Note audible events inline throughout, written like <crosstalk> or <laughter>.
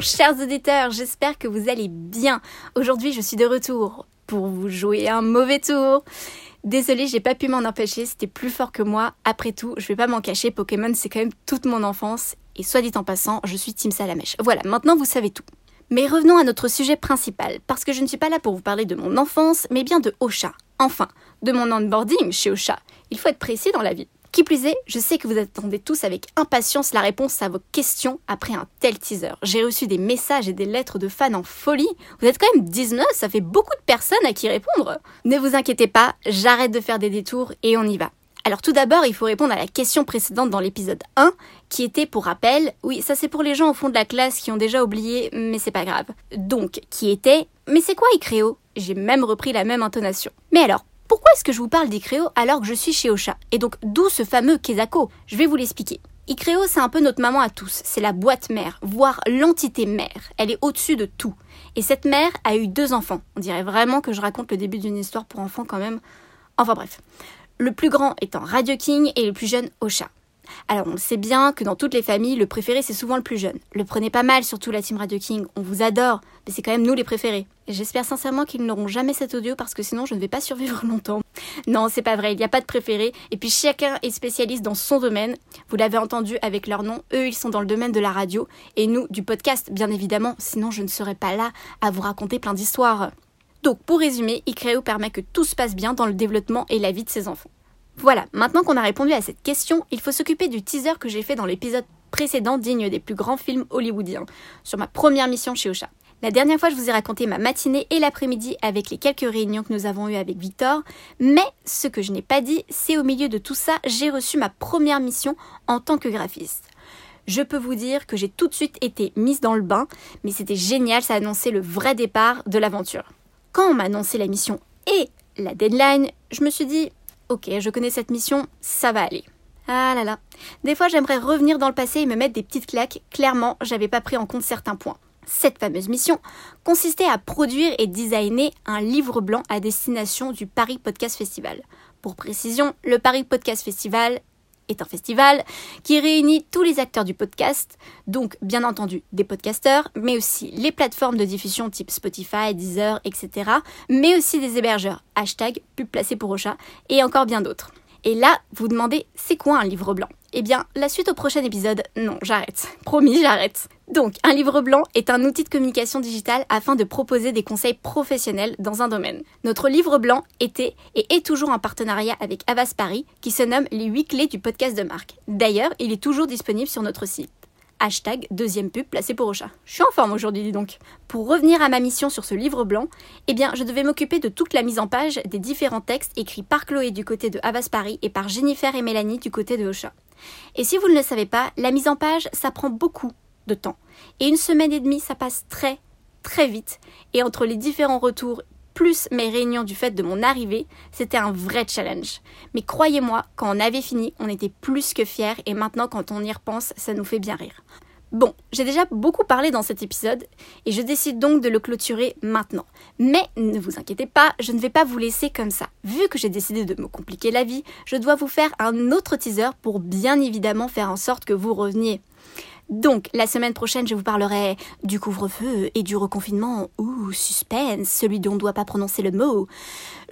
Chers auditeurs, j'espère que vous allez bien. Aujourd'hui je suis de retour pour vous jouer un mauvais tour. Désolée, j'ai pas pu m'en empêcher, c'était plus fort que moi. Après tout, je vais pas m'en cacher, Pokémon c'est quand même toute mon enfance. Et soit dit en passant, je suis Team Salamèche. Voilà, maintenant vous savez tout. Mais revenons à notre sujet principal, parce que je ne suis pas là pour vous parler de mon enfance, mais bien de Ocha. Enfin, de mon onboarding chez Ocha. Il faut être précis dans la vie. Qui plus est, je sais que vous attendez tous avec impatience la réponse à vos questions après un tel teaser. J'ai reçu des messages et des lettres de fans en folie. Vous êtes quand même 19, ça fait beaucoup de personnes à qui répondre. Ne vous inquiétez pas, j'arrête de faire des détours et on y va. Alors tout d'abord, il faut répondre à la question précédente dans l'épisode 1, qui était pour rappel, oui, ça c'est pour les gens au fond de la classe qui ont déjà oublié, mais c'est pas grave. Donc, qui était, mais c'est quoi Icréo? J'ai même repris la même intonation. Mais alors, pourquoi est-ce que je vous parle d'Icréo alors que je suis chez Ocha? Et donc d'où ce fameux Kezako? Je vais vous l'expliquer. Icréo, c'est un peu notre maman à tous. C'est la boîte mère, voire l'entité mère. Elle est au-dessus de tout. Et cette mère a eu deux enfants. On dirait vraiment que je raconte le début d'une histoire pour enfants quand même. Enfin bref. Le plus grand étant Radio King et le plus jeune Ocha. Alors on le sait bien que dans toutes les familles, le préféré c'est souvent le plus jeune. Le prenez pas mal, surtout la team Radio King, on vous adore, mais c'est quand même nous les préférés. J'espère sincèrement qu'ils n'auront jamais cet audio parce que sinon je ne vais pas survivre <laughs> longtemps. Non, c'est pas vrai, il n'y a pas de préféré, et puis chacun est spécialiste dans son domaine. Vous l'avez entendu avec leur nom, eux ils sont dans le domaine de la radio, et nous du podcast bien évidemment, sinon je ne serais pas là à vous raconter plein d'histoires. Donc pour résumer, Icreo permet que tout se passe bien dans le développement et la vie de ses enfants. Voilà, maintenant qu'on a répondu à cette question, il faut s'occuper du teaser que j'ai fait dans l'épisode précédent digne des plus grands films hollywoodiens, sur ma première mission chez Ocha. La dernière fois, je vous ai raconté ma matinée et l'après-midi avec les quelques réunions que nous avons eues avec Victor, mais ce que je n'ai pas dit, c'est au milieu de tout ça, j'ai reçu ma première mission en tant que graphiste. Je peux vous dire que j'ai tout de suite été mise dans le bain, mais c'était génial, ça annonçait le vrai départ de l'aventure. Quand on m'a annoncé la mission et la deadline, je me suis dit, ok, je connais cette mission, ça va aller. Ah là là. Des fois, j'aimerais revenir dans le passé et me mettre des petites claques. Clairement, j'avais pas pris en compte certains points. Cette fameuse mission consistait à produire et designer un livre blanc à destination du Paris Podcast Festival. Pour précision, le Paris Podcast Festival est un festival qui réunit tous les acteurs du podcast, donc bien entendu des podcasteurs, mais aussi les plateformes de diffusion type Spotify, Deezer, etc., mais aussi des hébergeurs, hashtag pub placé pour Ocha, et encore bien d'autres. Et là, vous demandez, c'est quoi un livre blanc? Eh bien, la suite au prochain épisode, non, j'arrête. Promis, j'arrête. Donc, un livre blanc est un outil de communication digitale afin de proposer des conseils professionnels dans un domaine. Notre livre blanc était et est toujours en partenariat avec Avas Paris, qui se nomme Les 8 clés du podcast de marque. D'ailleurs, il est toujours disponible sur notre site hashtag deuxième pub placé pour Ocha. Je suis en forme aujourd'hui, dis donc. Pour revenir à ma mission sur ce livre blanc, eh bien, je devais m'occuper de toute la mise en page des différents textes écrits par Chloé du côté de Havas Paris et par Jennifer et Mélanie du côté de Ocha. Et si vous ne le savez pas, la mise en page, ça prend beaucoup de temps. Et une semaine et demie, ça passe très, très vite. Et entre les différents retours plus mes réunions du fait de mon arrivée, c'était un vrai challenge. Mais croyez-moi, quand on avait fini, on était plus que fiers et maintenant quand on y repense, ça nous fait bien rire. Bon, j'ai déjà beaucoup parlé dans cet épisode et je décide donc de le clôturer maintenant. Mais ne vous inquiétez pas, je ne vais pas vous laisser comme ça. Vu que j'ai décidé de me compliquer la vie, je dois vous faire un autre teaser pour bien évidemment faire en sorte que vous reveniez. Donc, la semaine prochaine, je vous parlerai du couvre-feu et du reconfinement. Ouh, suspense, celui dont on ne doit pas prononcer le mot.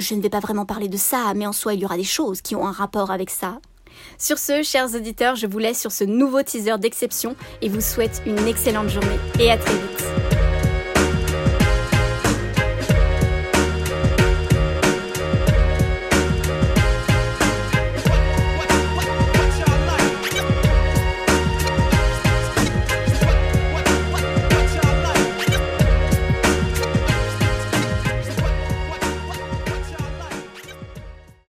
Je ne vais pas vraiment parler de ça, mais en soi, il y aura des choses qui ont un rapport avec ça. Sur ce, chers auditeurs, je vous laisse sur ce nouveau teaser d'exception et vous souhaite une excellente journée et à très vite.